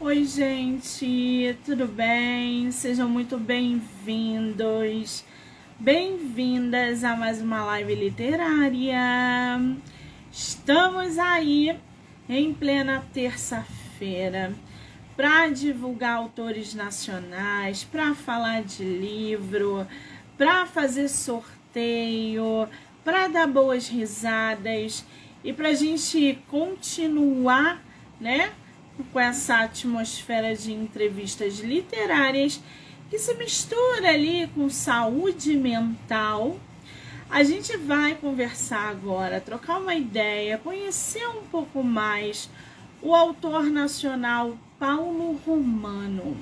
Oi, gente, tudo bem? Sejam muito bem-vindos, bem-vindas a mais uma live literária. Estamos aí em plena terça-feira para divulgar autores nacionais, para falar de livro, para fazer sorteio, para dar boas risadas e para a gente continuar, né? Com essa atmosfera de entrevistas literárias que se mistura ali com saúde mental. A gente vai conversar agora, trocar uma ideia, conhecer um pouco mais o autor nacional Paulo Romano.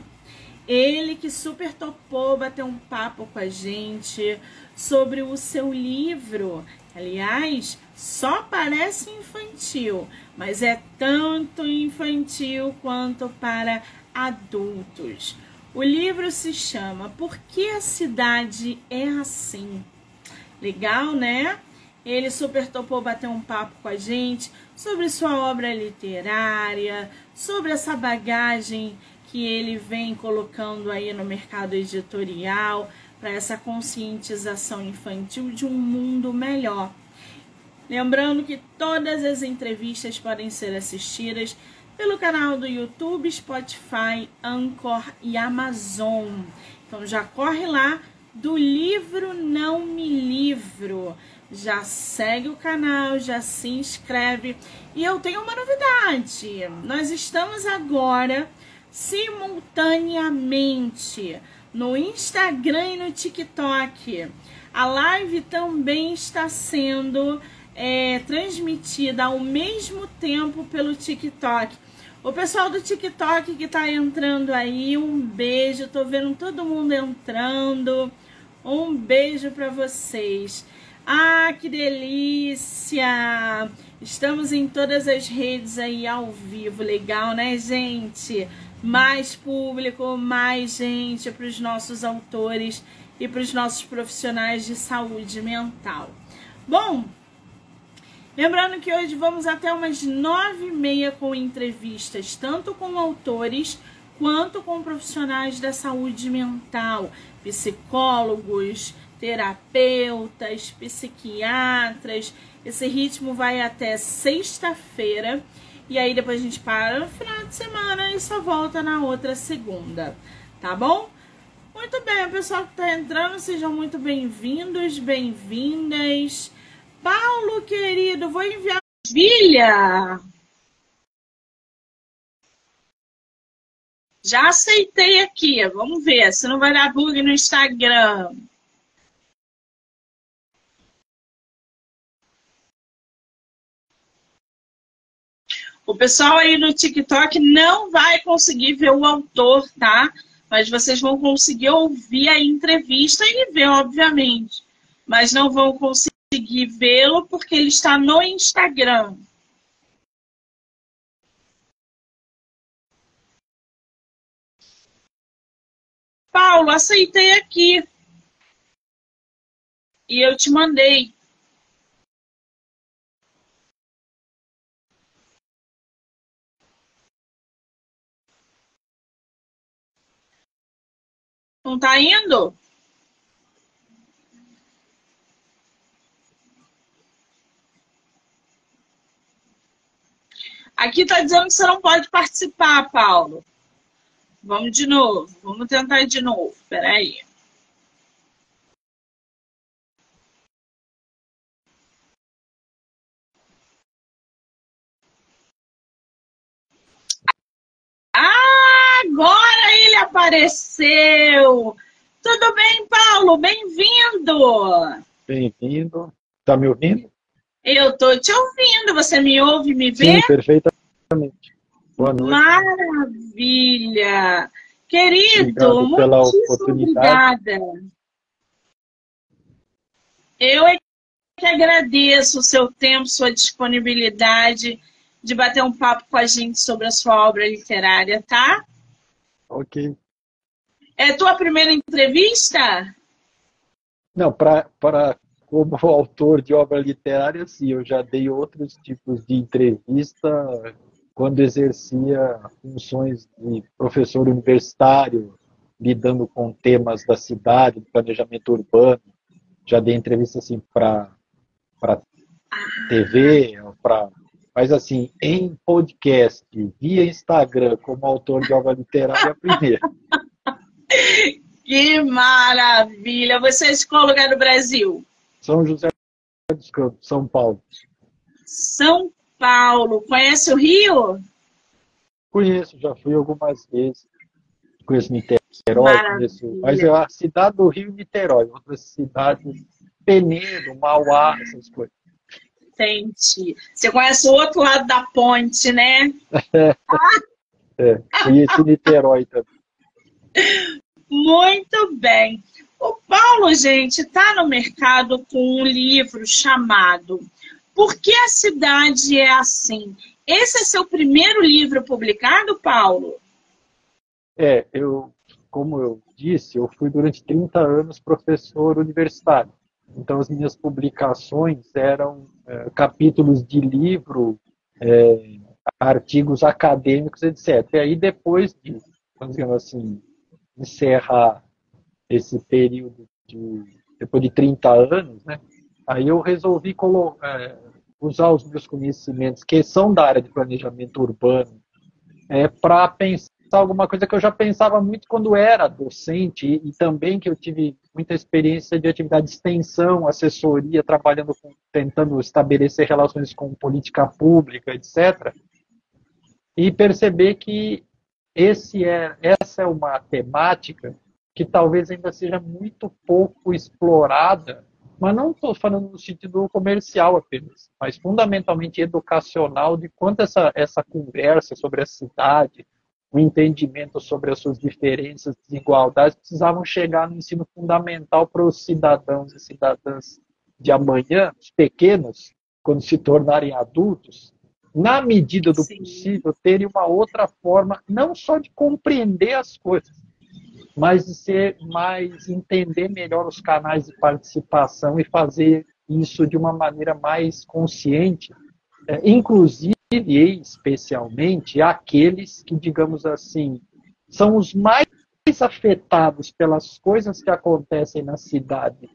Ele que super topou bater um papo com a gente sobre o seu livro. Aliás, só parece infantil, mas é tanto infantil quanto para adultos. O livro se chama Por que a cidade é assim? Legal, né? Ele super topou bater um papo com a gente sobre sua obra literária, sobre essa bagagem que ele vem colocando aí no mercado editorial para essa conscientização infantil de um mundo melhor. Lembrando que todas as entrevistas podem ser assistidas pelo canal do YouTube, Spotify, Anchor e Amazon. Então já corre lá do livro Não Me Livro. Já segue o canal, já se inscreve. E eu tenho uma novidade. Nós estamos agora simultaneamente no Instagram e no TikTok. A live também está sendo é, transmitida ao mesmo tempo pelo TikTok. O pessoal do TikTok que tá entrando aí, um beijo. Tô vendo todo mundo entrando. Um beijo para vocês. Ah, que delícia! Estamos em todas as redes aí ao vivo. Legal, né, gente? Mais público, mais gente para os nossos autores e para os nossos profissionais de saúde mental. Bom, Lembrando que hoje vamos até umas nove e meia com entrevistas, tanto com autores quanto com profissionais da saúde mental, psicólogos, terapeutas, psiquiatras. Esse ritmo vai até sexta-feira e aí depois a gente para no final de semana e só volta na outra segunda, tá bom? Muito bem, pessoal que está entrando, sejam muito bem-vindos, bem-vindas. Paulo, querido, vou enviar. Vilha! Já aceitei aqui. Vamos ver se não vai dar bug no Instagram. O pessoal aí no TikTok não vai conseguir ver o autor, tá? Mas vocês vão conseguir ouvir a entrevista e ver, obviamente. Mas não vão conseguir conseguir vê-lo porque ele está no Instagram. Paulo, aceitei aqui. E eu te mandei. Não tá indo? Aqui está dizendo que você não pode participar, Paulo. Vamos de novo. Vamos tentar de novo. Peraí. Ah, agora ele apareceu! Tudo bem, Paulo? Bem-vindo! Bem-vindo. Tá me ouvindo? Eu estou te ouvindo. Você me ouve, me vê? Sim, perfeitamente. Boa noite. Maravilha! Querido, Obrigado pela obrigada. Eu é que agradeço o seu tempo, sua disponibilidade de bater um papo com a gente sobre a sua obra literária, tá? Ok. É tua primeira entrevista? Não, para como autor de obra literária, sim, eu já dei outros tipos de entrevista quando exercia funções de professor universitário, lidando com temas da cidade, do planejamento urbano. Já dei entrevista assim para para TV, para mas assim, em podcast, via Instagram, como autor de obra literária, é a primeira. Que maravilha! Você é lugar do Brasil? São José dos Campos, São Paulo. São Paulo. Conhece o Rio? Conheço, já fui algumas vezes. Conheço Niterói, conheço. Mas é a cidade do Rio Niterói, outras cidades, Penedo, Mauá, essas coisas. Entendi. Você conhece o outro lado da ponte, né? é, conheci Niterói também. Muito bem. O Paulo, gente, está no mercado com um livro chamado Por que a cidade é assim? Esse é seu primeiro livro publicado, Paulo? É, eu, como eu disse, eu fui durante 30 anos professor universitário. Então, as minhas publicações eram é, capítulos de livro, é, artigos acadêmicos, etc. E aí, depois de, vamos dizer assim, encerrar esse período de, depois de 30 anos, né, aí eu resolvi é, usar os meus conhecimentos, que são da área de planejamento urbano, é, para pensar alguma coisa que eu já pensava muito quando era docente e, e, também que eu tive muita experiência de atividade de extensão, assessoria, trabalhando com, tentando estabelecer relações com política pública, etc. E perceber que esse é, essa é uma temática que talvez ainda seja muito pouco explorada, mas não estou falando no sentido comercial apenas, mas fundamentalmente educacional, de quanto essa, essa conversa sobre a cidade, o entendimento sobre as suas diferenças, desigualdades, precisavam chegar no ensino fundamental para os cidadãos e cidadãs de amanhã, os pequenos, quando se tornarem adultos, na medida do Sim. possível, terem uma outra forma, não só de compreender as coisas, mas de ser mais, entender melhor os canais de participação e fazer isso de uma maneira mais consciente, é, inclusive e especialmente aqueles que, digamos assim, são os mais afetados pelas coisas que acontecem na cidade,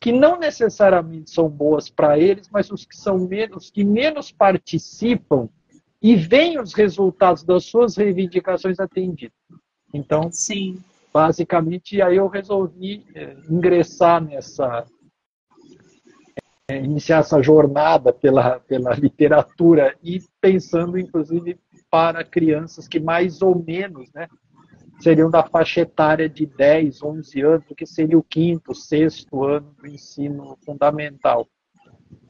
que não necessariamente são boas para eles, mas os que são menos, que menos participam e veem os resultados das suas reivindicações atendidos. Então, Sim. Basicamente, aí eu resolvi é, ingressar nessa é, iniciar essa jornada pela, pela literatura e pensando, inclusive, para crianças que mais ou menos né, seriam da faixa etária de 10, 11 anos, que seria o quinto, sexto ano do ensino fundamental.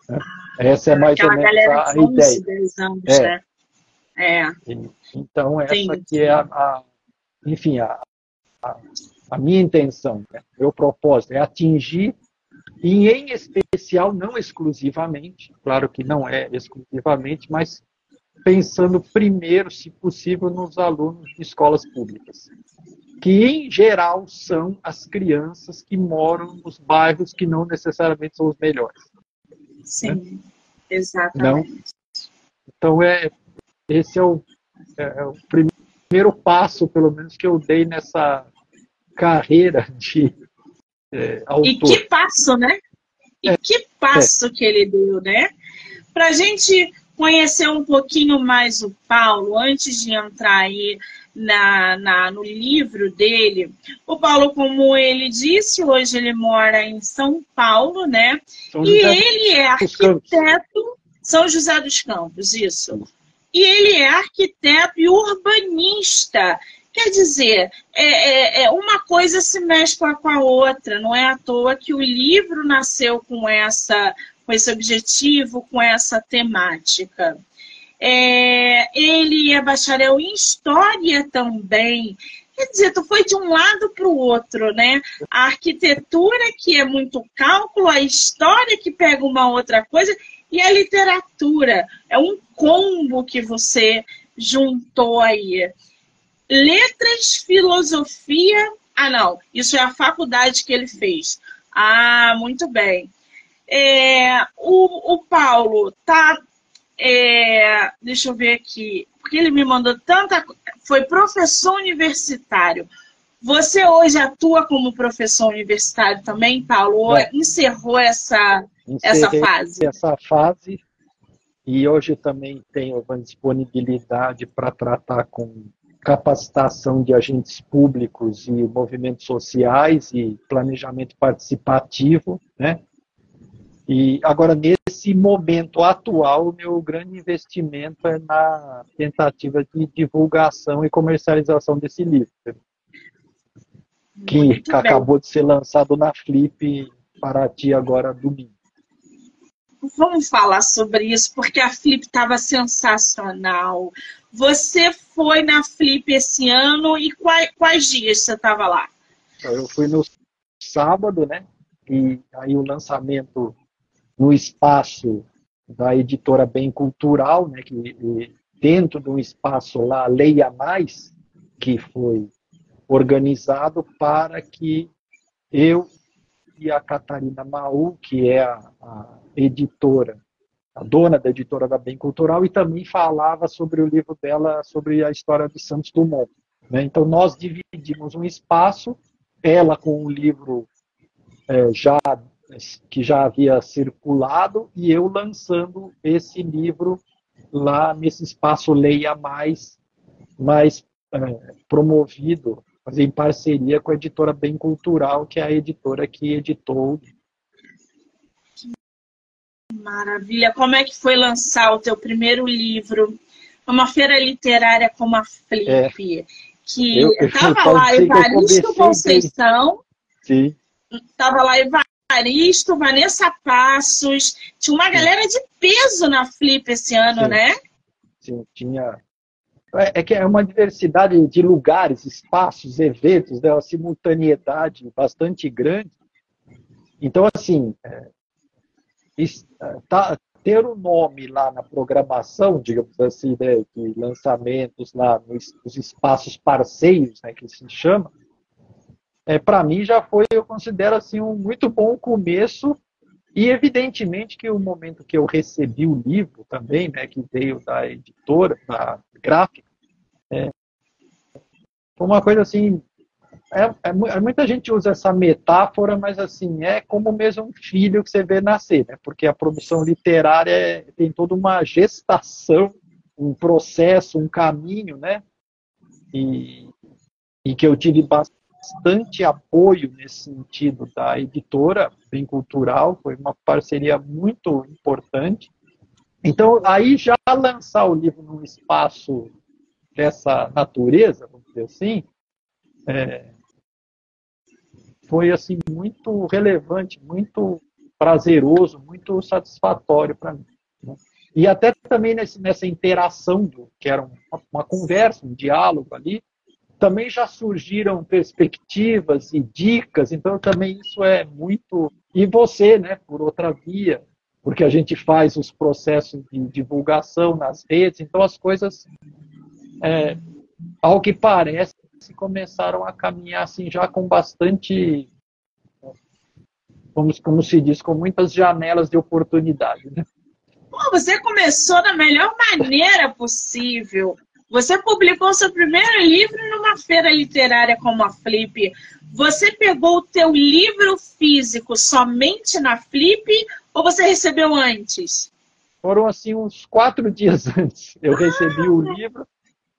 Né? Essa é mais Aquela ou menos a, a ideia. 10 anos, é. Né? é. Então, essa Sim. aqui é a, a enfim, a, a, a, minha intenção, né? meu propósito é atingir e em especial, não exclusivamente, claro que não é exclusivamente, mas pensando primeiro, se possível, nos alunos de escolas públicas, que em geral são as crianças que moram nos bairros que não necessariamente são os melhores. Sim, né? exatamente. Não? Então, é, esse é o, é, é o primeiro passo, pelo menos, que eu dei nessa carreira de é, e que passo, né? E é, que passo é. que ele deu, né? Para a gente conhecer um pouquinho mais o Paulo, antes de entrar aí na, na, no livro dele, o Paulo, como ele disse, hoje ele mora em São Paulo, né? São e ele é arquiteto. São José dos Campos, isso. E ele é arquiteto e urbanista. Quer dizer, é, é, é, uma coisa se mescla com a outra, não é à toa que o livro nasceu com, essa, com esse objetivo, com essa temática. É, ele é bacharel em História também. Quer dizer, tu foi de um lado para o outro, né? A arquitetura, que é muito cálculo, a história, que pega uma outra coisa, e a literatura. É um combo que você juntou aí. Letras, filosofia. Ah, não, isso é a faculdade que ele fez. Ah, muito bem. É, o, o Paulo tá é, deixa eu ver aqui, porque ele me mandou tanta. Foi professor universitário. Você hoje atua como professor universitário também, Paulo? Ou encerrou essa, essa fase? Essa fase. E hoje também tenho uma disponibilidade para tratar com capacitação de agentes públicos e movimentos sociais e planejamento participativo, né? E agora, nesse momento atual, o meu grande investimento é na tentativa de divulgação e comercialização desse livro, que acabou de ser lançado na Flip para ti agora domingo. Vamos falar sobre isso, porque a Flip estava sensacional. Você foi na Flip esse ano e quais, quais dias você estava lá? Eu fui no sábado, né? E aí o lançamento no espaço da editora Bem Cultural, né, que dentro de um espaço lá, Leia Mais, que foi organizado para que eu e a Catarina Maú, que é a, a editora, a dona da editora da Bem Cultural, e também falava sobre o livro dela, sobre a história de Santos Dumont. Né? Então, nós dividimos um espaço, ela com um livro é, já que já havia circulado e eu lançando esse livro lá nesse espaço Leia Mais, mais é, promovido, mas em parceria com a editora Bem Cultural, que é a editora que editou. Maravilha! Como é que foi lançar o teu primeiro livro numa feira literária como a Flip? É, que estava lá Evaristo Conceição. Estava lá Aristo, Vanessa Passos. Tinha uma galera de peso na Flip esse ano, Sim. né? Sim, tinha. É, é, que é uma diversidade de lugares, espaços, eventos, né? uma simultaneidade bastante grande. Então, assim, é, tá, ter o um nome lá na programação, digamos assim, né, de lançamentos lá nos, nos espaços parceiros, né, que se chama, é, para mim já foi, eu considero assim, um muito bom começo. E evidentemente que o momento que eu recebi o livro também, né, que veio da editora, da gráfica, é, foi uma coisa assim. É, é, é, muita gente usa essa metáfora, mas assim, é como mesmo um filho que você vê nascer, né? Porque a produção literária é, tem toda uma gestação, um processo, um caminho, né? E, e que eu tive bastante bastante apoio nesse sentido da editora Bem Cultural, foi uma parceria muito importante. Então, aí já lançar o livro num espaço dessa natureza, vamos dizer assim, é, foi assim muito relevante, muito prazeroso, muito satisfatório para mim. Né? E até também nesse, nessa interação, do, que era uma, uma conversa, um diálogo ali, também já surgiram perspectivas e dicas, então também isso é muito. E você, né, por outra via, porque a gente faz os processos de divulgação nas redes, então as coisas, é, ao que parece, começaram a caminhar assim já com bastante, como, como se diz, com muitas janelas de oportunidade. Né? você começou da melhor maneira possível. Você publicou seu primeiro livro numa feira literária como a Flip. Você pegou o teu livro físico somente na Flip ou você recebeu antes? Foram assim uns quatro dias antes. Eu ah. recebi o livro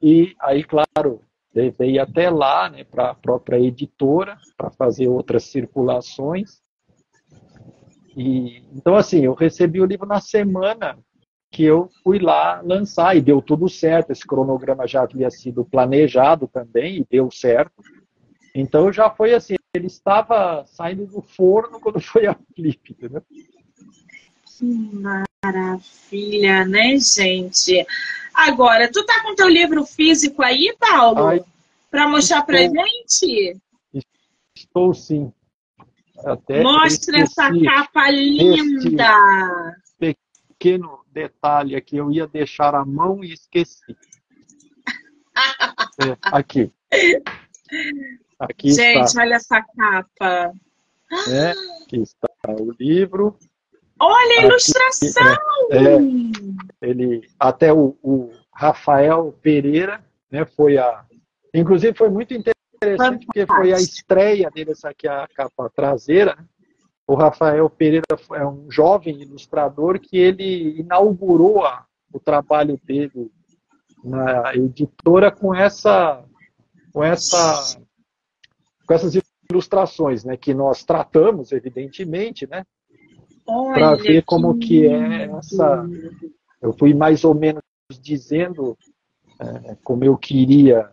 e aí, claro, levei até lá, né, para a própria editora para fazer outras circulações. E então assim, eu recebi o livro na semana que eu fui lá lançar e deu tudo certo. Esse cronograma já havia sido planejado também e deu certo. Então já foi assim, ele estava saindo do forno quando foi a Flip, entendeu? Que maravilha, né, gente? Agora, tu tá com teu livro físico aí, Paulo? Para mostrar para gente? Estou sim. Até Mostra essa capa linda! pequeno detalhe aqui, eu ia deixar a mão e esqueci. É, aqui. Aqui Gente, está. olha essa capa. É, aqui está o livro. Olha a aqui, ilustração! É, é, ele, até o, o, Rafael Pereira, né, foi a. Inclusive foi muito interessante porque foi a estreia dele, essa aqui a capa traseira. O Rafael Pereira é um jovem ilustrador que ele inaugurou a, o trabalho dele na editora com essa com essa com essas ilustrações, né, que nós tratamos evidentemente, né, para ver como que, que é essa. Eu fui mais ou menos dizendo é, como eu queria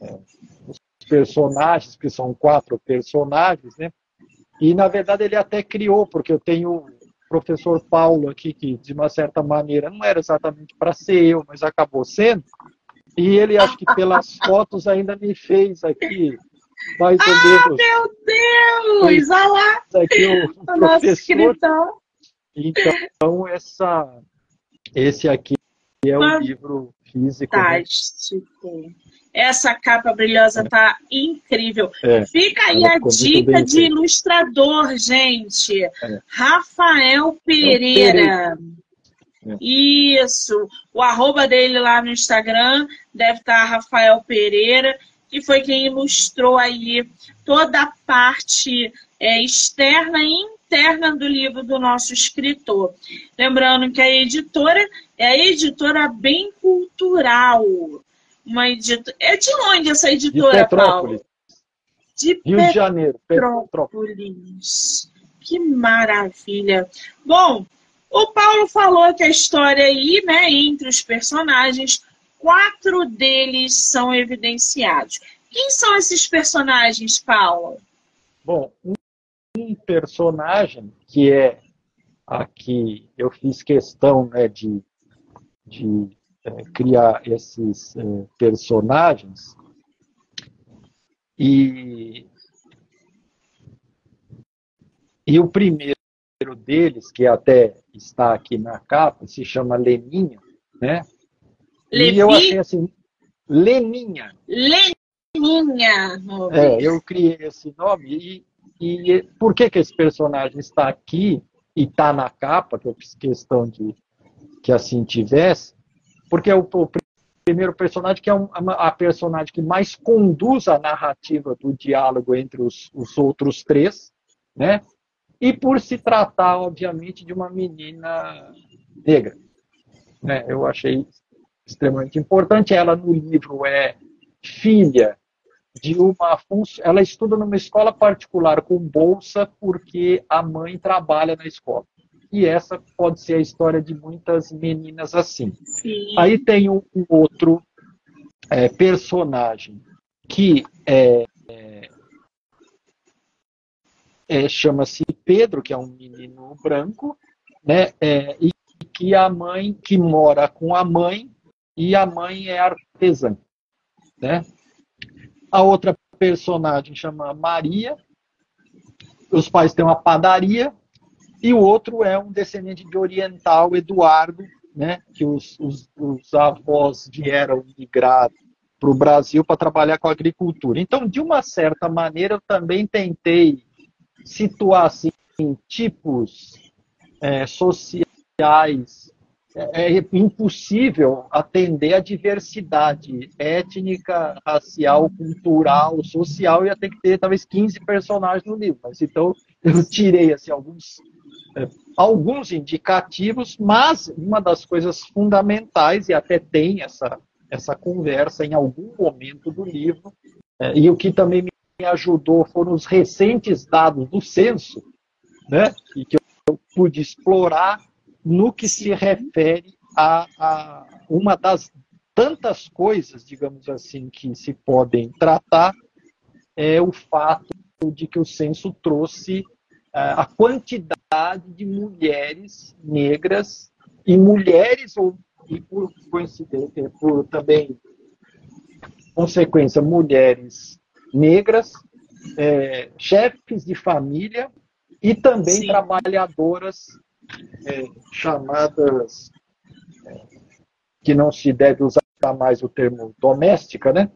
é, os personagens, que são quatro personagens, né? E na verdade ele até criou, porque eu tenho o professor Paulo aqui que de uma certa maneira não era exatamente para ser eu, mas acabou sendo. E ele acho que pelas fotos ainda me fez aqui mais ou ah, menos. meu Deus! Olha lá! Aqui o, o professor. Então, essa, esse aqui é o livro físico. Né? Essa capa brilhosa tá incrível. É, Fica aí a dica de ilustrador, gente. É. Rafael Pereira. É. Isso. O arroba dele lá no Instagram deve estar tá Rafael Pereira, que foi quem ilustrou aí toda a parte é, externa e interna do livro do nosso escritor. Lembrando que a editora é a editora Bem Cultural. Uma editora... É de onde essa editora, de Paulo? De Rio de Janeiro, Petrópolis. Que maravilha. Bom, o Paulo falou que a história aí, né, entre os personagens, quatro deles são evidenciados. Quem são esses personagens, Paulo? Bom, um personagem que é aqui eu fiz questão né, de de é, criar esses é, personagens e e o primeiro deles que até está aqui na capa se chama Leninha, né? Levi? E eu achei assim Leninha. Leninha. É, eu criei esse nome e, e por que que esse personagem está aqui e está na capa que eu fiz questão de que assim tivesse, porque é o, o primeiro personagem que é a personagem que mais conduz a narrativa do diálogo entre os, os outros três, né? E por se tratar, obviamente, de uma menina negra, né? Eu achei extremamente importante. Ela no livro é filha de uma ela estuda numa escola particular com bolsa porque a mãe trabalha na escola e essa pode ser a história de muitas meninas assim. Sim. Aí tem um, um outro é, personagem que é, é, é, chama-se Pedro, que é um menino branco, né? É, e que a mãe que mora com a mãe e a mãe é artesã, né? A outra personagem chama Maria. Os pais têm uma padaria e o outro é um descendente de oriental, Eduardo, né, que os, os, os avós vieram migrar para o Brasil para trabalhar com agricultura. Então, de uma certa maneira, eu também tentei situar assim, tipos é, sociais. É, é impossível atender a diversidade étnica, racial, cultural, social, ia ter que ter talvez 15 personagens no livro. Mas então eu tirei assim, alguns alguns indicativos, mas uma das coisas fundamentais, e até tem essa, essa conversa em algum momento do livro, é, e o que também me ajudou foram os recentes dados do censo, né, e que eu pude explorar no que se refere a, a uma das tantas coisas, digamos assim, que se podem tratar, é o fato de que o censo trouxe a quantidade de mulheres negras e mulheres ou e por coincidência, por também consequência, mulheres negras, é, chefes de família e também Sim. trabalhadoras é, chamadas é, que não se deve usar mais o termo doméstica, né?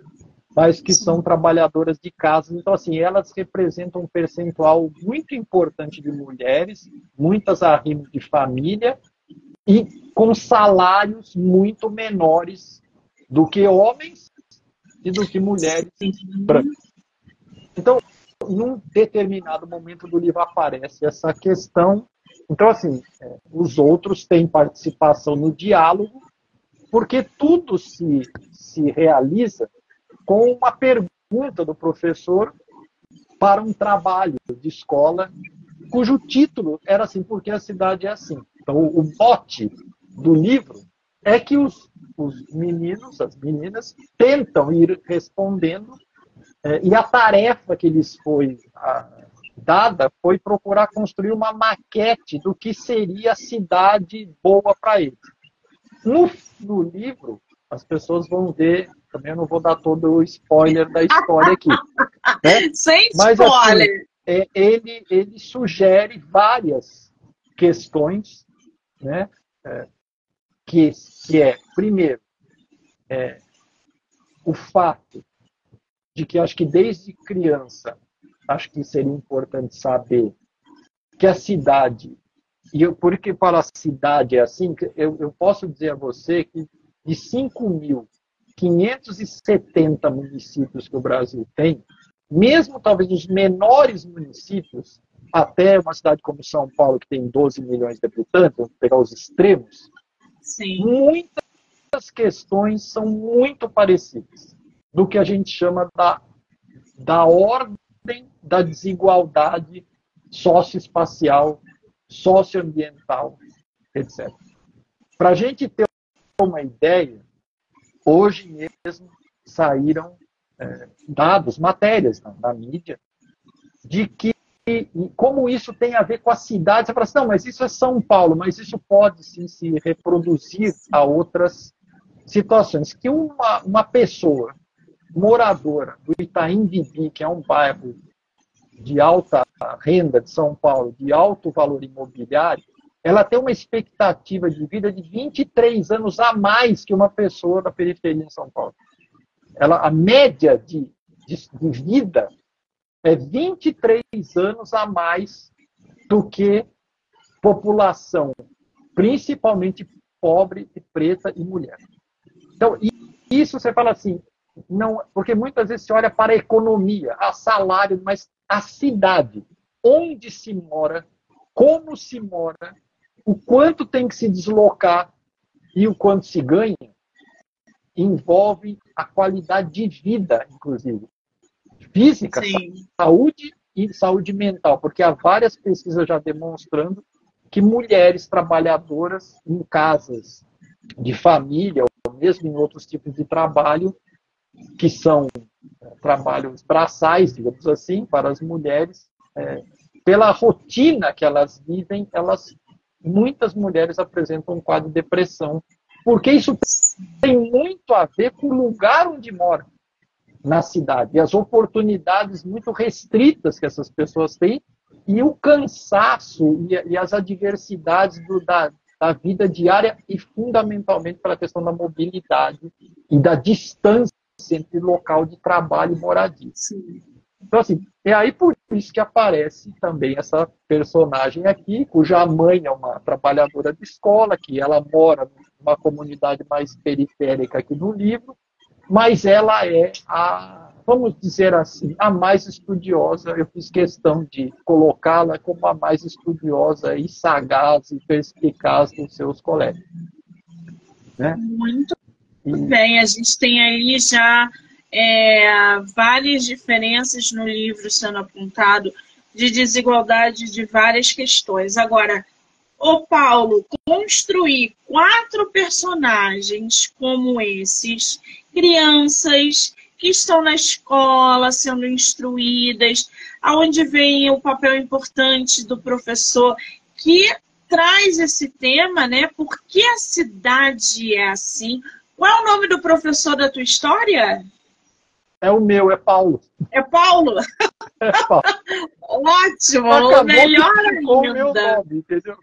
Mas que são trabalhadoras de casa. Então, assim, elas representam um percentual muito importante de mulheres, muitas arrimo de família, e com salários muito menores do que homens e do que mulheres brancas. Então, num determinado momento do livro aparece essa questão. Então, assim, é, os outros têm participação no diálogo, porque tudo se, se realiza com uma pergunta do professor para um trabalho de escola, cujo título era assim, porque a cidade é assim. Então, o mote do livro é que os, os meninos, as meninas, tentam ir respondendo, é, e a tarefa que lhes foi dada foi procurar construir uma maquete do que seria a cidade boa para eles. No, no livro, as pessoas vão ver também eu não vou dar todo o spoiler da história aqui. Né? Sem Mas, assim, spoiler! Assim, é, ele, ele sugere várias questões, né? É, que, que é, primeiro, é, o fato de que acho que desde criança, acho que seria importante saber que a cidade, e eu, por que para a cidade é assim, eu, eu posso dizer a você que de 5 mil 570 municípios que o Brasil tem, mesmo talvez os menores municípios, até uma cidade como São Paulo, que tem 12 milhões de habitantes, vamos pegar os extremos, Sim. muitas questões são muito parecidas do que a gente chama da, da ordem da desigualdade socioespacial, socioambiental, etc. Para a gente ter uma ideia, Hoje mesmo saíram é, dados, matérias na, na, mídia, de que como isso tem a ver com a cidade. Você fala assim, não, mas isso é São Paulo, mas isso pode sim se reproduzir a outras situações. Que uma, uma pessoa moradora do Itaim Bibi, que é um bairro de alta renda de São Paulo, de alto valor imobiliário, ela tem uma expectativa de vida de 23 anos a mais que uma pessoa da periferia em São Paulo. Ela, a média de, de, de vida é 23 anos a mais do que população, principalmente pobre, preta e mulher. Então, isso você fala assim, não, porque muitas vezes se olha para a economia, a salário, mas a cidade, onde se mora, como se mora, o quanto tem que se deslocar e o quanto se ganha envolve a qualidade de vida, inclusive. Física, Sim. saúde e saúde mental, porque há várias pesquisas já demonstrando que mulheres trabalhadoras em casas de família, ou mesmo em outros tipos de trabalho, que são é, trabalhos braçais, digamos assim, para as mulheres, é, pela rotina que elas vivem, elas muitas mulheres apresentam um quadro de depressão, porque isso tem muito a ver com o lugar onde moram na cidade e as oportunidades muito restritas que essas pessoas têm e o cansaço e, e as adversidades do, da, da vida diária e fundamentalmente pela questão da mobilidade e da distância entre local de trabalho e moradia. Sim. Então, assim, é aí por isso que aparece também essa personagem aqui, cuja mãe é uma trabalhadora de escola, que ela mora numa comunidade mais periférica aqui no livro, mas ela é a, vamos dizer assim, a mais estudiosa. Eu fiz questão de colocá-la como a mais estudiosa e sagaz e perspicaz dos seus colegas. Né? Muito e... bem, a gente tem aí já é, várias diferenças no livro sendo apontado de desigualdade de várias questões. Agora, o Paulo construir quatro personagens como esses, crianças que estão na escola sendo instruídas, aonde vem o papel importante do professor que traz esse tema, né? Por que a cidade é assim? Qual é o nome do professor da tua história? É o meu, é Paulo. É Paulo? É Paulo. Ótimo, Acabou melhor ainda. O meu nome, entendeu?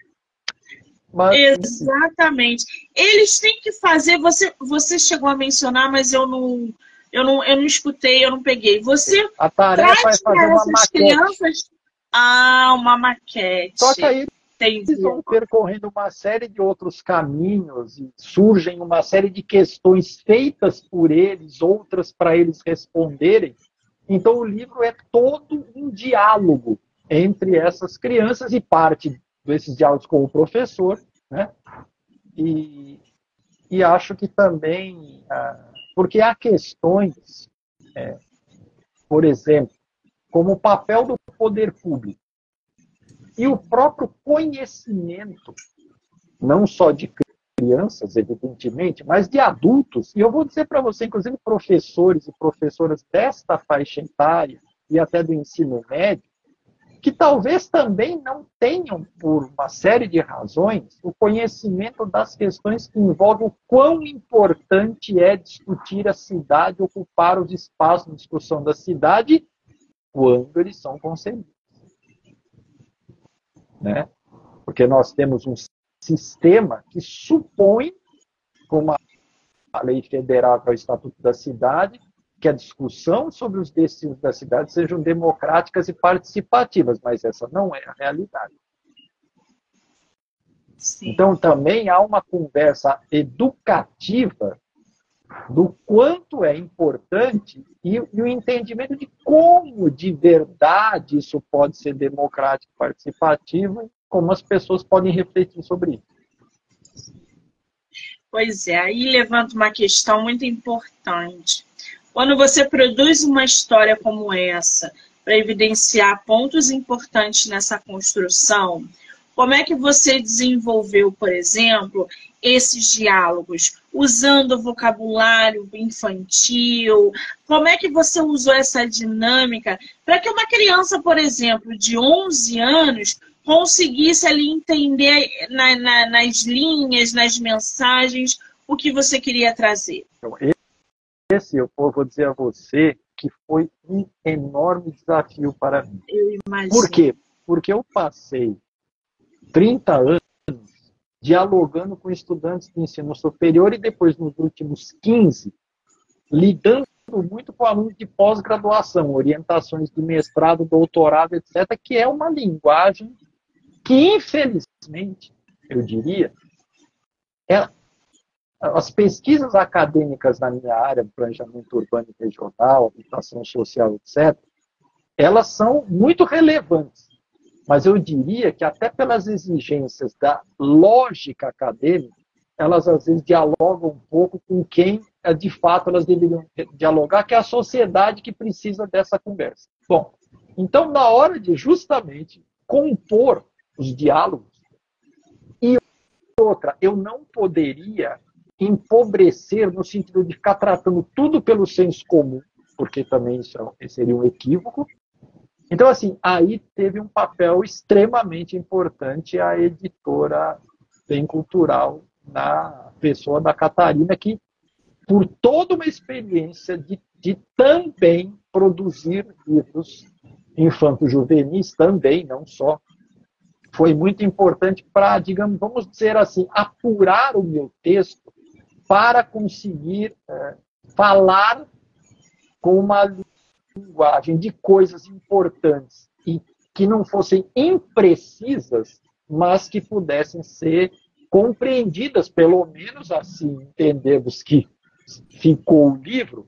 Mas, Exatamente. Eles têm que fazer, você, você chegou a mencionar, mas eu não, Eu não, eu não escutei, eu não peguei. Você a tarefa é fazer uma maquete. crianças. Ah, uma maquete. Que aí eles vão percorrendo uma série de outros caminhos e surgem uma série de questões feitas por eles, outras para eles responderem. Então o livro é todo um diálogo entre essas crianças e parte desses diálogos com o professor, né? E, e acho que também, ah, porque há questões, é, por exemplo, como o papel do poder público e o próprio conhecimento, não só de crianças, evidentemente, mas de adultos. E eu vou dizer para você, inclusive professores e professoras desta faixa etária e até do ensino médio, que talvez também não tenham, por uma série de razões, o conhecimento das questões que envolvem o quão importante é discutir a cidade, ocupar os espaços de discussão da cidade quando eles são concebidos. Né? Porque nós temos um sistema que supõe, como a lei federal, que é o Estatuto da Cidade, que a discussão sobre os destinos da cidade sejam democráticas e participativas, mas essa não é a realidade. Sim. Então, também há uma conversa educativa do quanto é importante e, e, o entendimento de como de verdade isso pode ser democrático e participativo, como as pessoas podem refletir sobre isso. Pois é, aí levanta uma questão muito importante. Quando você produz uma história como essa, para evidenciar pontos importantes nessa construção, como é que você desenvolveu, por exemplo, esses diálogos? Usando vocabulário infantil? Como é que você usou essa dinâmica para que uma criança, por exemplo, de 11 anos, conseguisse ali entender na, na, nas linhas, nas mensagens, o que você queria trazer? Então, esse eu vou dizer a você que foi um enorme desafio para mim. Eu imagino. Por quê? Porque eu passei 30 anos dialogando com estudantes de ensino superior e depois, nos últimos 15, lidando muito com alunos de pós-graduação, orientações de mestrado, doutorado, etc., que é uma linguagem que, infelizmente, eu diria, é, as pesquisas acadêmicas na minha área, planejamento urbano e regional, habitação social, etc., elas são muito relevantes. Mas eu diria que até pelas exigências da lógica acadêmica, elas às vezes dialogam um pouco com quem eh, de fato elas deveriam dialogar, que é a sociedade que precisa dessa conversa. Bom, então na hora de justamente compor os diálogos, e outra, eu não poderia empobrecer no sentido de ficar tratando tudo pelo senso comum, porque também isso é seria um equívoco. Então, assim, aí teve um papel extremamente importante a editora Bem Cultural na pessoa da Catarina, que, por toda uma experiência de, de também produzir livros infanto-juvenis, também, não só, foi muito importante para, digamos, vamos dizer assim, apurar o meu texto para conseguir é, falar com uma linguagem de coisas importantes e que não fossem imprecisas, mas que pudessem ser compreendidas, pelo menos assim entendemos que ficou o livro,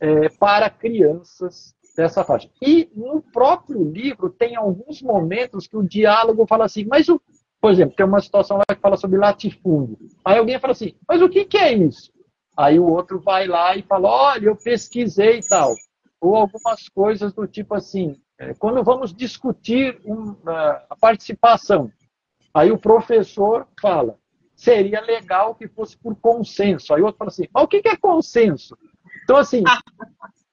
é, para crianças dessa faixa. E no próprio livro tem alguns momentos que o diálogo fala assim, mas o, por exemplo, tem uma situação lá que fala sobre latifúndio. Aí alguém fala assim, mas o que, que é isso? Aí o outro vai lá e fala, olha, eu pesquisei e tal. Ou algumas coisas do tipo assim, é, quando vamos discutir uma, a participação, aí o professor fala, seria legal que fosse por consenso. Aí o outro fala assim, mas o que, que é consenso? Então, assim,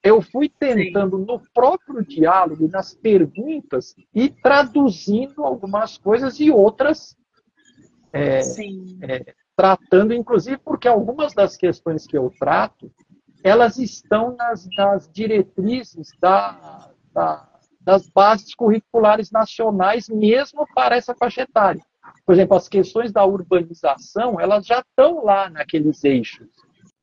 eu fui tentando Sim. no próprio diálogo, nas perguntas, e traduzindo algumas coisas e outras é, é, tratando, inclusive, porque algumas das questões que eu trato, elas estão nas, nas diretrizes da, da, das bases curriculares nacionais, mesmo para essa faixa etária. Por exemplo, as questões da urbanização, elas já estão lá naqueles eixos.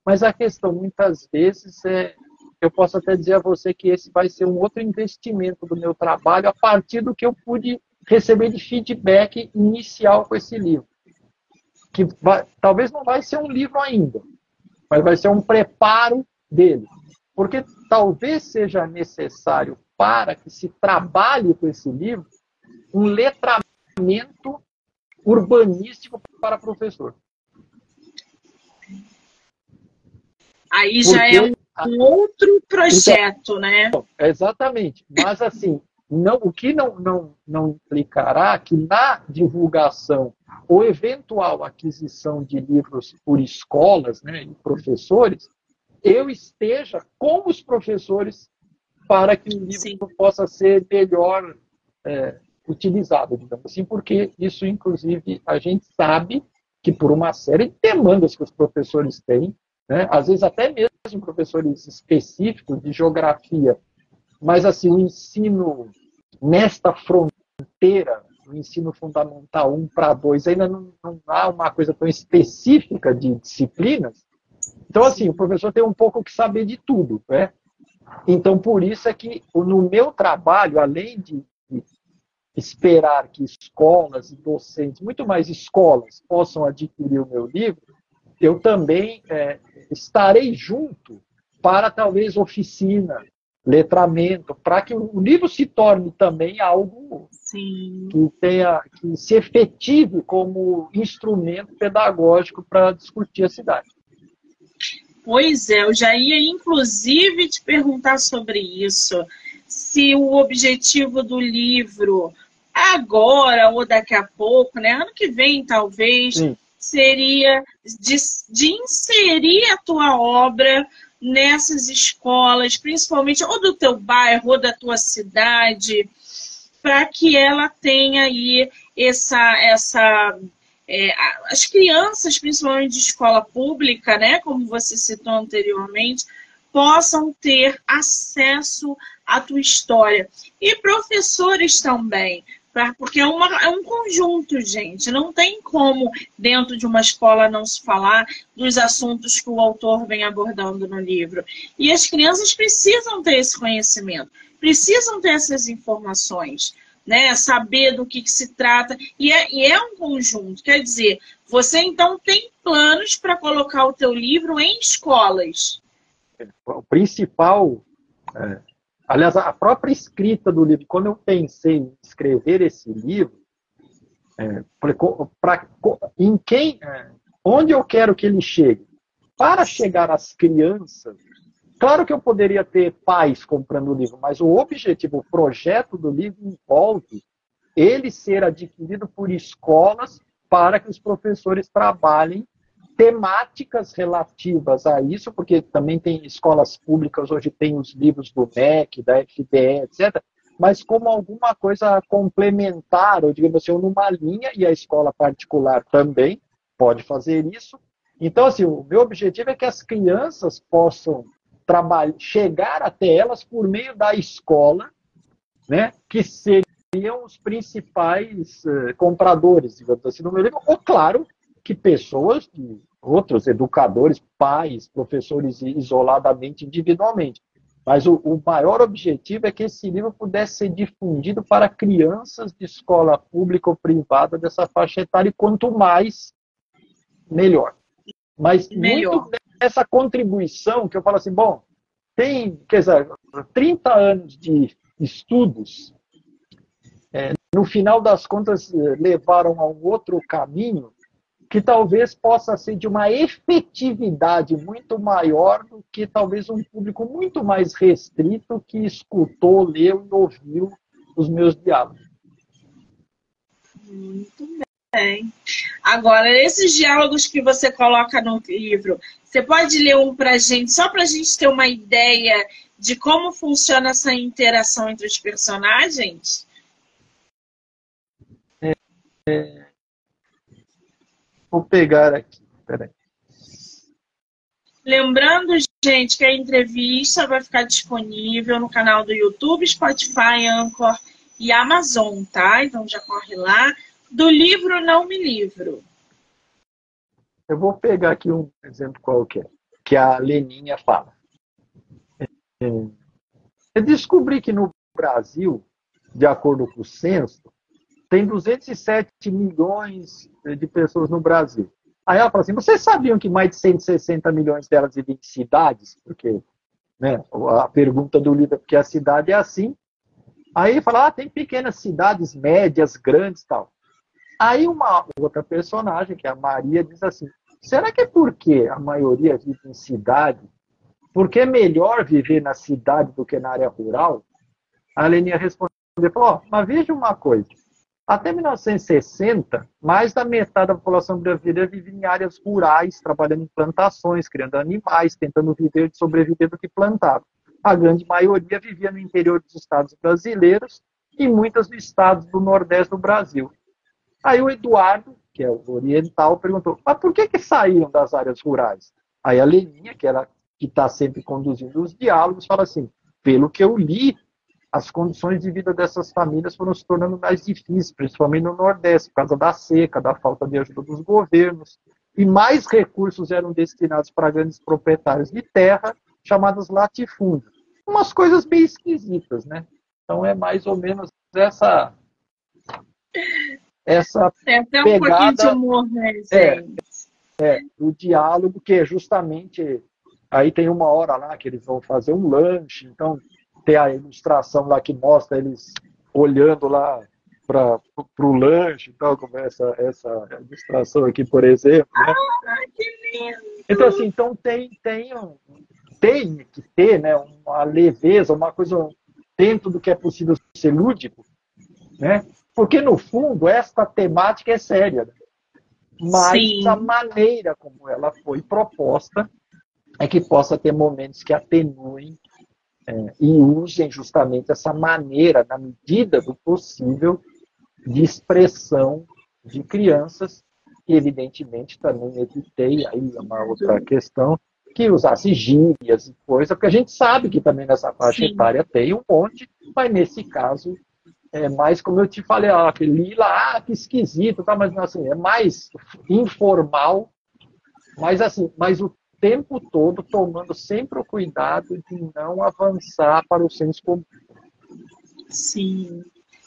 Mas a questão, muitas vezes, é, eu posso até dizer a você que esse vai ser um outro investimento do meu trabalho a partir do que eu pude receber de feedback inicial com esse livro. Que vai, talvez não vai ser um livro ainda, mas vai ser um preparo dele. Porque talvez seja necessário para que se trabalhe com esse livro um letramento urbanístico para professor. Aí já Porque, é um, um outro projeto, então, né? Exatamente. Mas assim, não, o que não, não, não implicará que na divulgação ou eventual aquisição de livros por escolas né, e professores, eu esteja com os professores para que o livro Sim. possa ser melhor é, utilizado, digamos assim, porque isso, inclusive, a gente sabe que por uma série de demandas que os professores têm, né, às vezes até mesmo professores específicos de geografia, mas assim, o ensino nesta fronteira, o ensino fundamental 1 para 2, ainda não, não há uma coisa tão específica de disciplinas, então, assim, o professor tem um pouco que saber de tudo, né? Então, por isso é que no meu trabalho, além de esperar que escolas e docentes, muito mais escolas, possam adquirir o meu livro, eu também é, estarei junto para talvez oficina, letramento, para que o livro se torne também algo Sim. que tenha que se efetive como instrumento pedagógico para discutir a cidade. Pois é, eu já ia inclusive te perguntar sobre isso. Se o objetivo do livro, agora ou daqui a pouco, né, ano que vem talvez, Sim. seria de, de inserir a tua obra nessas escolas, principalmente ou do teu bairro ou da tua cidade, para que ela tenha aí essa, essa é, as crianças, principalmente de escola pública, né, como você citou anteriormente, possam ter acesso à tua história. E professores também, porque é, uma, é um conjunto, gente. Não tem como, dentro de uma escola, não se falar dos assuntos que o autor vem abordando no livro. E as crianças precisam ter esse conhecimento, precisam ter essas informações né? Saber do que, que se trata. E é, e é um conjunto. Quer dizer, você então tem planos para colocar o teu livro em escolas. O principal, é, aliás, a própria escrita do livro, quando eu pensei em escrever esse livro, é, pra, em quem, é, onde eu quero que ele chegue? Para chegar às crianças, Claro que eu poderia ter pais comprando o livro, mas o objetivo, o projeto do livro envolve ele ser adquirido por escolas para que os professores trabalhem temáticas relativas a isso, porque também tem escolas públicas, hoje tem os livros do MEC, da FBE, etc., mas como alguma coisa complementar, ou digamos assim, numa linha, e a escola particular também pode fazer isso. Então, assim, o meu objetivo é que as crianças possam trabalhar, chegar até elas por meio da escola, né, que seriam os principais uh, compradores, digamos assim, no meu livro, ou claro, que pessoas, outros educadores, pais, professores isoladamente, individualmente. Mas o, o, maior objetivo é que esse livro pudesse ser difundido para crianças de escola pública ou privada dessa faixa etária, e quanto mais, melhor. Mas melhor. muito essa contribuição que eu falo assim, bom, tem, quer dizer, 30 anos de estudos, é, no final das contas é, levaram a um outro caminho que talvez possa ser de uma efetividade muito maior do que talvez um público muito mais restrito que escutou, leu e ouviu os meus diálogos. Muito bem. Agora, esses diálogos que você coloca no livro, você pode ler um para a gente, só para a gente ter uma ideia de como funciona essa interação entre os personagens? É, é... Vou pegar aqui, peraí. Lembrando, gente, que a entrevista vai ficar disponível no canal do YouTube, Spotify, Anchor e Amazon, tá? Então já corre lá. Do livro Não Me Livro. Eu vou pegar aqui um exemplo qualquer. que a Leninha fala. É, eu descobri que no Brasil, de acordo com o censo, tem 207 milhões de pessoas no Brasil. Aí ela fala assim: vocês sabiam que mais de 160 milhões delas vivem em cidades? Porque né, a pergunta do líder, porque a cidade é assim. Aí fala: ah, tem pequenas cidades, médias, grandes tal. Aí uma outra personagem, que é a Maria, diz assim: será que é porque a maioria vive em cidade? Porque é melhor viver na cidade do que na área rural? A Leninha respondeu: oh, mas veja uma coisa até 1960, mais da metade da população brasileira vivia em áreas rurais, trabalhando em plantações, criando animais, tentando viver de sobreviver do que plantava. A grande maioria vivia no interior dos estados brasileiros e muitas dos estados do nordeste do Brasil. Aí o Eduardo, que é o oriental, perguntou: mas por que, que saíram das áreas rurais? Aí a Leninha, que era que está sempre conduzindo os diálogos, fala assim: pelo que eu li, as condições de vida dessas famílias foram se tornando mais difíceis, principalmente no Nordeste, por causa da seca, da falta de ajuda dos governos, e mais recursos eram destinados para grandes proprietários de terra, chamados latifúndios. Umas coisas bem esquisitas, né? Então é mais ou menos essa essa é até um pegada, pouquinho de humor, né, é, é, o diálogo que é justamente aí tem uma hora lá que eles vão fazer um lanche, então tem a ilustração lá que mostra eles olhando lá para o lanche, então, como essa, essa ilustração aqui, por exemplo. Né? Ah, que lindo! Então, assim, então tem, tem, um, tem que ter né, uma leveza, uma coisa dentro do que é possível ser lúdico, né? Porque, no fundo, esta temática é séria. Né? Mas Sim. a maneira como ela foi proposta é que possa ter momentos que atenuem é, e usem justamente essa maneira, na medida do possível, de expressão de crianças, e evidentemente também evitei aí uma outra questão, que usasse gírias e coisa, porque a gente sabe que também nessa faixa Sim. etária tem um monte, mas nesse caso é mais, como eu te falei, ó, que lila, ah, que esquisito, tá, mas assim, é mais informal, mas assim, mas o tempo todo tomando sempre o cuidado de não avançar para o senso comum. Sim,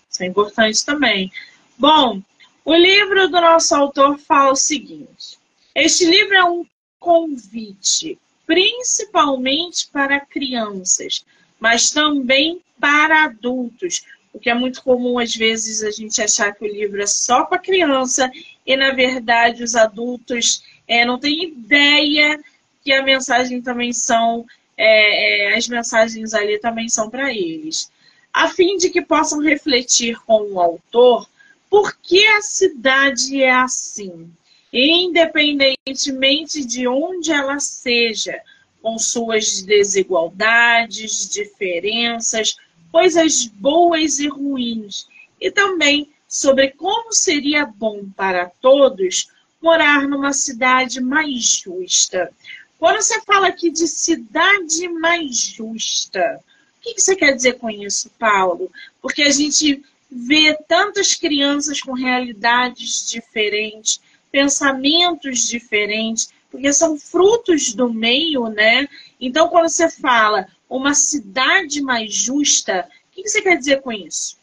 isso é importante também. Bom, o livro do nosso autor fala o seguinte: este livro é um convite, principalmente para crianças, mas também para adultos, porque é muito comum às vezes a gente achar que o livro é só para criança e na verdade os adultos é, não têm ideia que a mensagem também são, é, é, as mensagens ali também são para eles. A fim de que possam refletir com o autor por que a cidade é assim, independentemente de onde ela seja, com suas desigualdades, diferenças, coisas boas e ruins, e também sobre como seria bom para todos morar numa cidade mais justa, quando você fala aqui de cidade mais justa, o que você quer dizer com isso, Paulo? Porque a gente vê tantas crianças com realidades diferentes, pensamentos diferentes, porque são frutos do meio, né? Então, quando você fala uma cidade mais justa, o que você quer dizer com isso?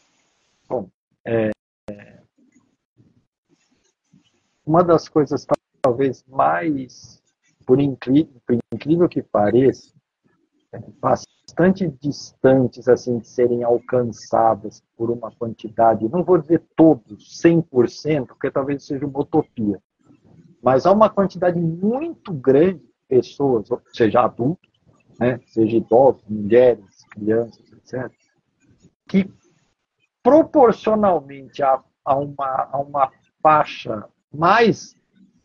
Bom, é... uma das coisas talvez mais por incrível, que pareça, é, bastante distantes assim de serem alcançadas por uma quantidade, não vou dizer todos, 100%, porque talvez seja uma utopia, mas há uma quantidade muito grande de pessoas, seja adultos, né, seja idosos, mulheres, crianças, etc., que proporcionalmente a, a, uma, a uma faixa mais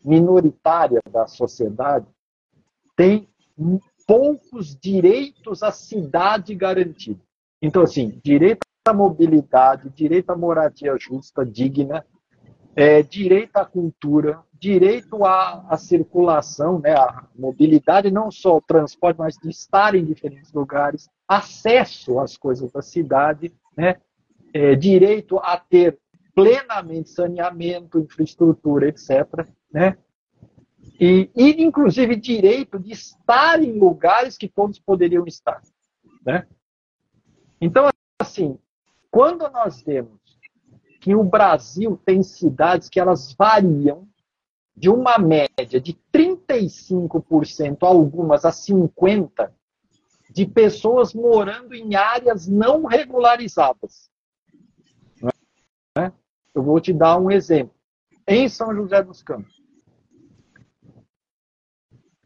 minoritária da sociedade tem poucos direitos à cidade garantidos. Então, assim, direito à mobilidade, direito à moradia justa, digna, é, direito à cultura, direito à, à, circulação, né, à mobilidade, não só o transporte, mas de estar em diferentes lugares, acesso às coisas da cidade, né, é, direito a ter plenamente saneamento, infraestrutura, etc. Né? e, e, inclusive, direito de estar em lugares que todos poderiam estar. Né? Então, assim, quando nós vemos que o Brasil tem cidades que elas variam de uma média de 35%, algumas a 50%, de pessoas morando em áreas não regularizadas. Né? Eu vou te dar um exemplo. Em São José dos Campos,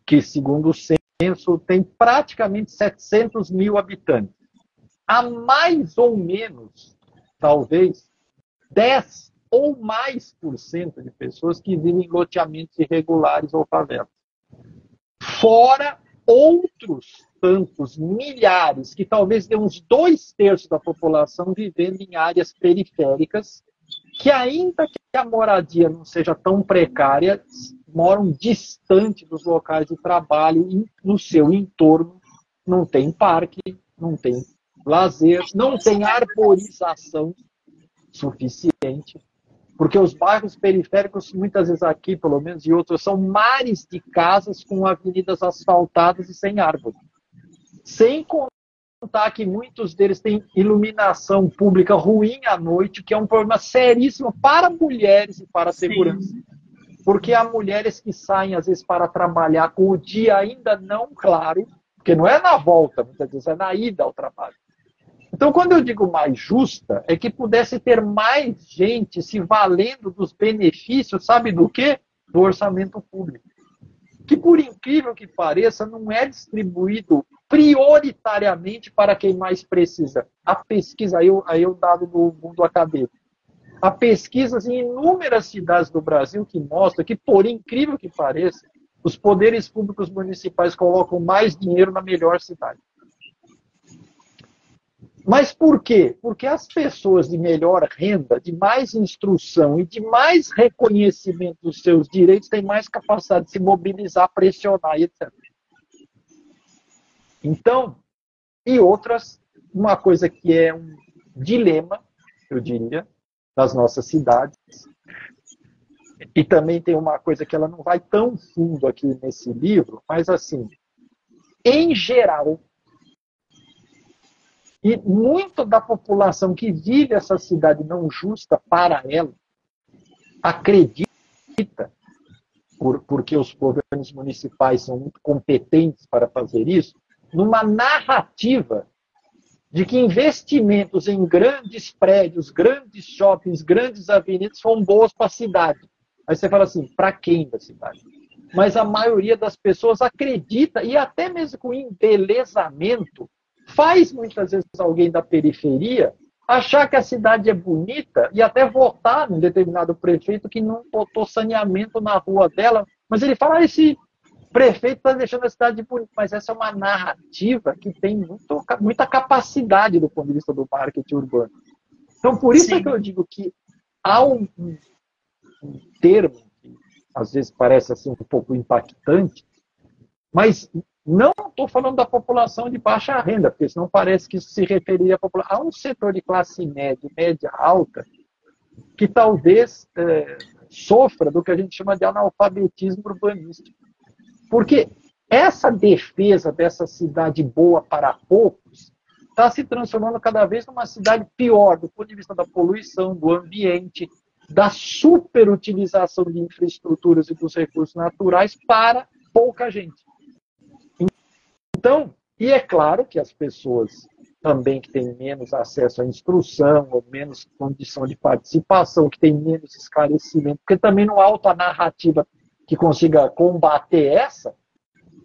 que segundo o censo tem praticamente 700 mil habitantes, há mais ou menos, talvez, 10 ou mais por cento de pessoas que vivem em loteamentos irregulares ou favelas. Fora outros tantos milhares, que talvez dê uns dois terços da população vivendo em áreas periféricas, que ainda que a moradia não seja tão precária, moram distante dos locais de trabalho e no seu entorno não tem parque, não tem lazer, não tem arborização suficiente, porque os bairros periféricos, muitas vezes aqui, pelo menos, e outros, são mares de casas com avenidas asfaltadas e sem árvore. Sem contar que muitos deles têm iluminação pública ruim à noite, que é um problema seríssimo para mulheres e para a segurança. Sim. Porque há mulheres que saem, às vezes, para trabalhar com o dia ainda não claro, porque não é na volta, muitas vezes, é na ida ao trabalho. Então, quando eu digo mais justa, é que pudesse ter mais gente se valendo dos benefícios, sabe do quê? Do orçamento público. Que, por incrível que pareça, não é distribuído prioritariamente para quem mais precisa. A pesquisa, aí eu, dado do mundo acadêmico. Há pesquisas em inúmeras cidades do Brasil que mostram que, por incrível que pareça, os poderes públicos municipais colocam mais dinheiro na melhor cidade. Mas por quê? Porque as pessoas de melhor renda, de mais instrução e de mais reconhecimento dos seus direitos têm mais capacidade de se mobilizar, pressionar, etc. Então, e outras, uma coisa que é um dilema, eu diria, das nossas cidades, e também tem uma coisa que ela não vai tão fundo aqui nesse livro, mas assim, em geral, e muito da população que vive essa cidade não justa para ela acredita, por, porque os governos municipais são muito competentes para fazer isso, numa narrativa de que investimentos em grandes prédios, grandes shoppings, grandes avenidas são bons para a cidade. Aí você fala assim, para quem da cidade? Mas a maioria das pessoas acredita, e até mesmo com embelezamento, faz muitas vezes alguém da periferia achar que a cidade é bonita e até votar num determinado prefeito que não botou saneamento na rua dela, mas ele fala, ah, esse prefeito está deixando a cidade bonita, mas essa é uma narrativa que tem muito, muita capacidade do ponto de vista do marketing urbano. Então, por isso é que eu digo que há um, um, um termo que às vezes parece assim um pouco impactante, mas não estou falando da população de baixa renda, porque senão parece que isso se referia à população. Há um setor de classe média, média alta, que talvez é, sofra do que a gente chama de analfabetismo urbanístico. Porque essa defesa dessa cidade boa para poucos está se transformando cada vez numa cidade pior do ponto de vista da poluição, do ambiente, da superutilização de infraestruturas e dos recursos naturais para pouca gente. Então, e é claro que as pessoas também que têm menos acesso à instrução, ou menos condição de participação, que têm menos esclarecimento, porque também não há outra narrativa que consiga combater essa,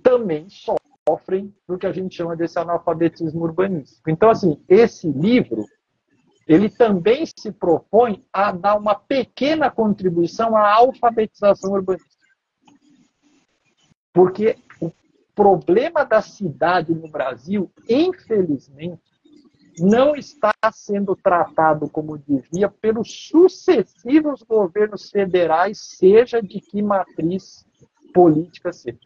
também sofrem do que a gente chama desse analfabetismo urbanístico. Então, assim, esse livro, ele também se propõe a dar uma pequena contribuição à alfabetização urbanística. Porque problema da cidade no Brasil, infelizmente, não está sendo tratado como devia pelos sucessivos governos federais, seja de que matriz política seja.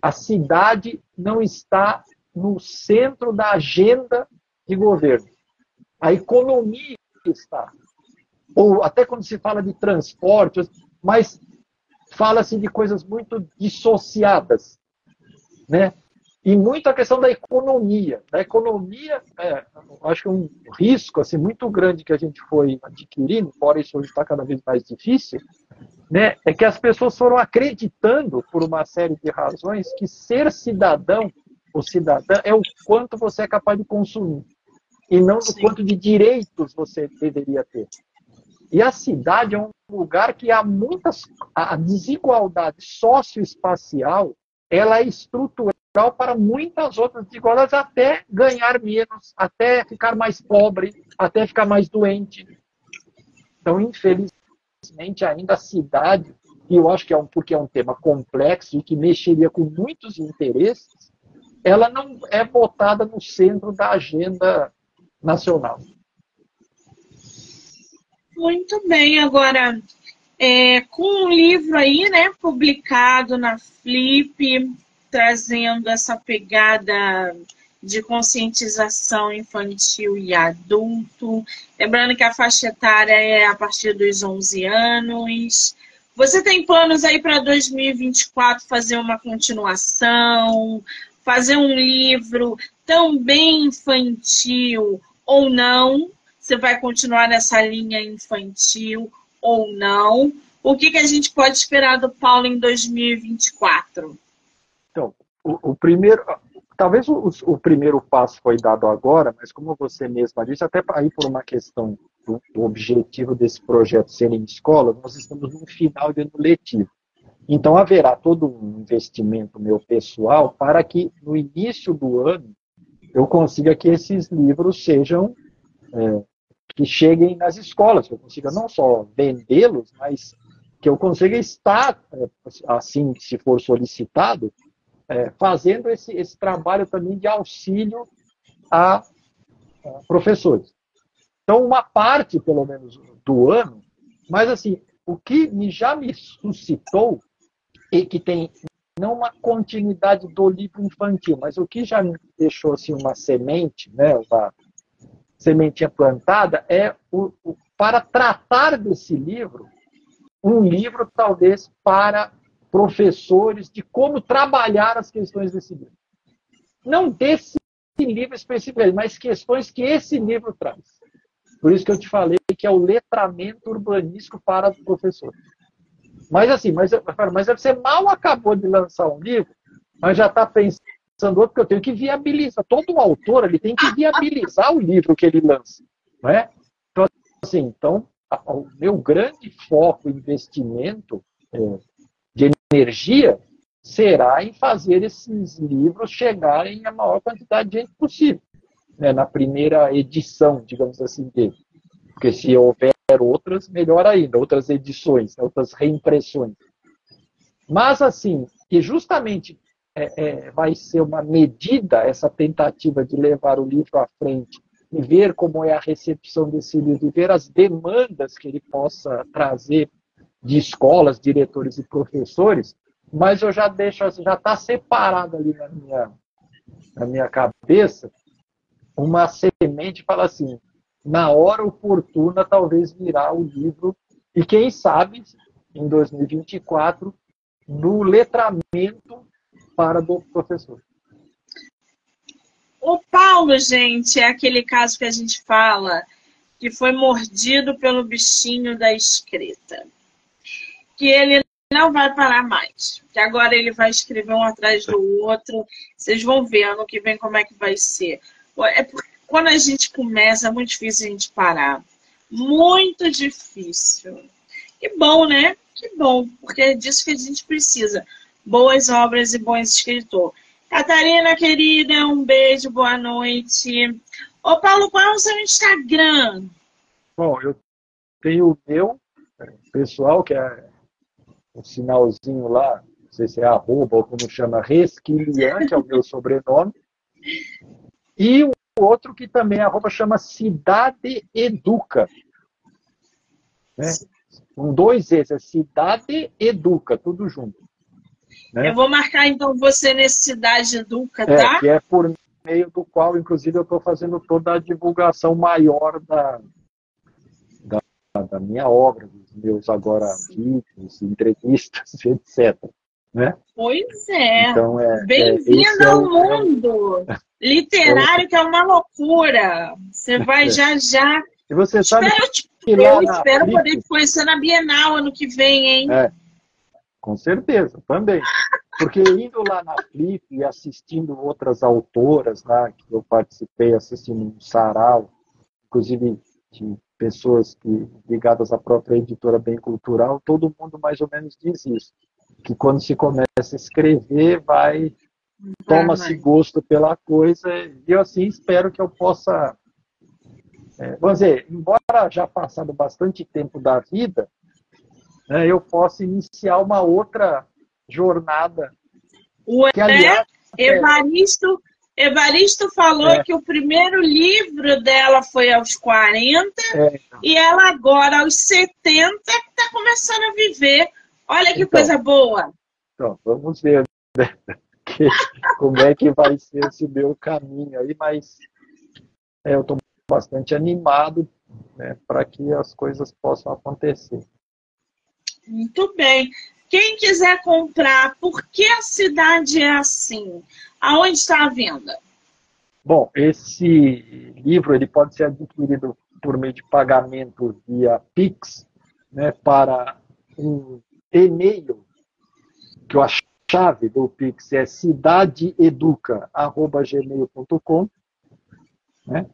A cidade não está no centro da agenda de governo. A economia está. Ou até quando se fala de transporte, mas fala-se de coisas muito dissociadas, né? E muito a questão da economia. Da economia, é, acho que um risco assim, muito grande que a gente foi adquirindo, embora isso hoje está cada vez mais difícil, né, é que as pessoas foram acreditando, por uma série de razões, que ser cidadão ou cidadã é o quanto você é capaz de consumir, e não do quanto de direitos você deveria ter. E a cidade é um lugar que há muitas. A desigualdade socioespacial ela é para muitas outras desigualdades, até ganhar menos, até ficar mais pobre, até ficar mais doente. Então, infelizmente, ainda a cidade, e eu acho que é um, porque é um tema complexo e que mexeria com muitos interesses, ela não é botada no centro da agenda nacional. Muito bem, agora é, com um livro aí, né, publicado na Flip, trazendo essa pegada de conscientização infantil e adulto. Lembrando que a faixa etária é a partir dos 11 anos. Você tem planos aí para 2024 fazer uma continuação, fazer um livro também infantil ou não? Você vai continuar nessa linha infantil ou não? O que, que a gente pode esperar do Paulo em 2024? Então, o, o primeiro, talvez o, o, primeiro passo foi dado agora, mas como você mesma disse, até aí por uma questão do, do objetivo desse projeto ser em escola, nós estamos no final de ano letivo. Então haverá todo um investimento meu pessoal para que no início do ano eu consiga que esses livros sejam é, que cheguem nas escolas, que eu consiga não só vendê-los, mas que eu consiga estar, é, assim, se for solicitado, é, fazendo esse, esse trabalho também de auxílio a, a professores. Então, uma parte, pelo menos, do ano, mas assim, o que me, já me suscitou, e que tem não uma continuidade do livro infantil, mas o que já me deixou assim, uma semente, né, uma, sementinha plantada é o, o, para tratar desse livro, um livro talvez para professores de como trabalhar as questões desse livro. Não desse livro especificamente, mas questões que esse livro traz. Por isso que eu te falei que é o letramento urbanístico para o professor. Mas assim, mas, mas você mal acabou de lançar um livro, mas já está pensando pensando outro, porque eu tenho que viabilizar. Todo autor ele tem que viabilizar o livro que ele lança. Não é? Então, assim, então, o meu grande foco, investimento é, de energia será em fazer esses livros chegarem a maior quantidade de gente possível. Né, na primeira edição, digamos assim, dele. Porque se houver outras, melhor ainda, outras edições, né, outras reimpressões. Mas, assim, que justamente é, é, vai ser uma medida, essa tentativa de levar o livro à frente e ver como é a recepção desse livro, e ver as demandas que ele possa trazer de escolas, diretores e professores, mas eu já deixo, já está separado ali na minha, na minha cabeça uma semente fala assim, na hora oportuna talvez virá o livro, e quem sabe, em 2024, no letramento para do professor. O Paulo, gente, é aquele caso que a gente fala que foi mordido pelo bichinho da escrita. Que ele não vai parar mais. Que agora ele vai escrever um atrás do outro. Vocês vão ver ano que vem como é que vai ser. É porque quando a gente começa, é muito difícil a gente parar. Muito difícil. Que bom, né? Que bom, porque é disso que a gente precisa boas obras e bons escritores. Catarina, querida, um beijo, boa noite. Ô, Paulo, qual é o seu Instagram? Bom, eu tenho o meu pessoal, que é um sinalzinho lá, não sei se é arroba ou como chama, Resquilian, que é o meu sobrenome. E o outro que também é arroba chama Cidade Educa. Né? Com dois Es, é Cidade Educa, tudo junto. Né? Eu vou marcar então você nesse Cidade Educa, é, tá? Que é por meio do qual, inclusive, eu estou fazendo toda a divulgação maior da, da, minha obra, dos meus agora vídeos, entrevistas, etc. Né? Pois é. Então, é, é Bem-vindo é, ao é mundo literário, que é uma loucura. Você vai já já. E você sabe espero, que eu espero poder te conhecer na Bienal ano que vem, hein? É, com certeza, também. Porque indo lá na Flip e assistindo outras autoras lá, que eu participei, assistindo um sarau, inclusive de pessoas que, ligadas à própria editora Bem Cultural, todo mundo mais ou menos diz isso. Que quando se começa a escrever, vai toma-se gosto pela coisa, e eu assim espero que eu possa. É, vamos dizer, embora já passado bastante tempo da vida, né, eu possa iniciar uma outra jornada. O que, aliás, é Evaristo, falou é. que o primeiro livro dela foi aos 40 é. e ela agora, aos 70, está começando a viver. Olha que então, coisa boa. Então, vamos ver né? como é que vai ser esse meu caminho aí, mas é, eu estou bastante animado né, para que as coisas possam acontecer. Muito bem. Quem quiser comprar, por que a cidade é assim? Aonde está a venda? Bom, esse livro ele pode ser adquirido por meio de pagamento via Pix, né, para um e-mail que a chave do Pix é cidadeeduca@gmail.com, né?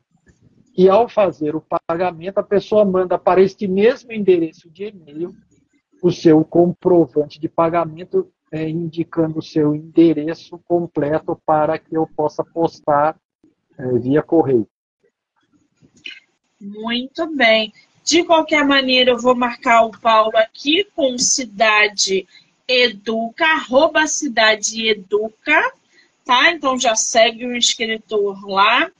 E ao fazer o pagamento, a pessoa manda para este mesmo endereço de e-mail o seu comprovante de pagamento é, indicando o seu endereço completo para que eu possa postar é, via correio. Muito bem. De qualquer maneira, eu vou marcar o Paulo aqui com cidade educa, arroba cidade educa, tá? Então já segue o escritor lá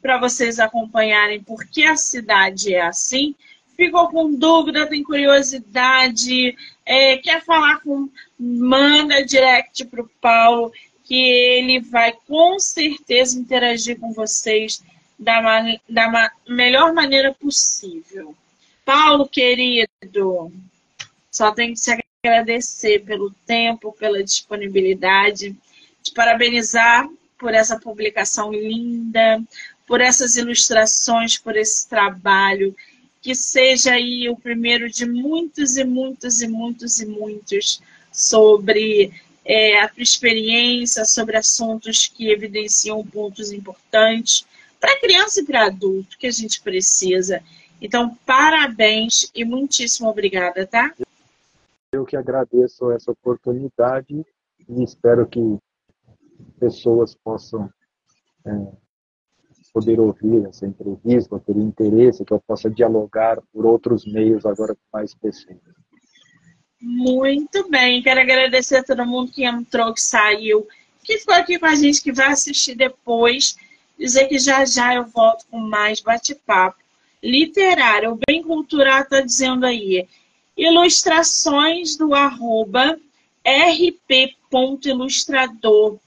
para vocês acompanharem por que a cidade é assim ficou com dúvida, tem curiosidade, é, quer falar com, manda direct para o Paulo, que ele vai com certeza interagir com vocês da, da ma melhor maneira possível. Paulo, querido, só tenho que te agradecer pelo tempo, pela disponibilidade, te parabenizar por essa publicação linda, por essas ilustrações, por esse trabalho que seja aí o primeiro de muitos e muitos e muitos e muitos sobre é, a experiência, sobre assuntos que evidenciam pontos importantes para criança e para adulto que a gente precisa. Então, parabéns e muitíssimo obrigada, tá? Eu que agradeço essa oportunidade e espero que pessoas possam é, poder ouvir essa entrevista, ter interesse, que eu possa dialogar por outros meios agora com mais pessoas. Muito bem, quero agradecer a todo mundo que entrou, que saiu, que ficou aqui com a gente, que vai assistir depois. Dizer que já já eu volto com mais bate-papo. Literário, o Bem Cultural está dizendo aí. Ilustrações do arroba rp.ilustrador.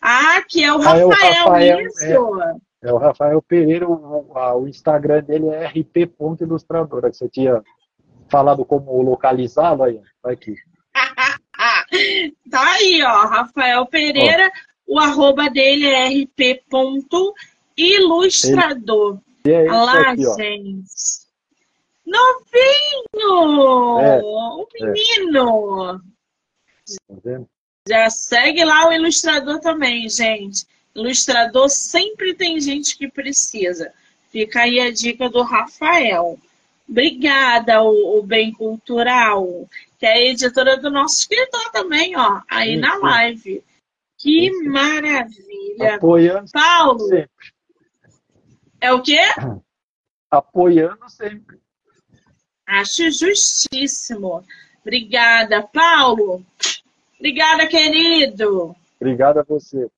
Ah, que é o Rafael, ah, é o Rafael isso? É. É o Rafael Pereira, o, o Instagram dele é rp.ilustradora, que você tinha falado como localizá-lo aí, tá aqui. tá aí, ó, Rafael Pereira, ó. o arroba dele é rp.ilustrador. É Lá, aqui, gente. Novinho! É, o menino! É. Tá vendo? Já segue lá o ilustrador também, gente. Ilustrador sempre tem gente que precisa. Fica aí a dica do Rafael. Obrigada, o, o Bem Cultural, que é a editora do nosso escritor também, ó, aí na live. Que maravilha. Apoiando Paulo. sempre. É o quê? Apoiando sempre. Acho justíssimo. Obrigada, Paulo. Obrigada, querido. Obrigada a você.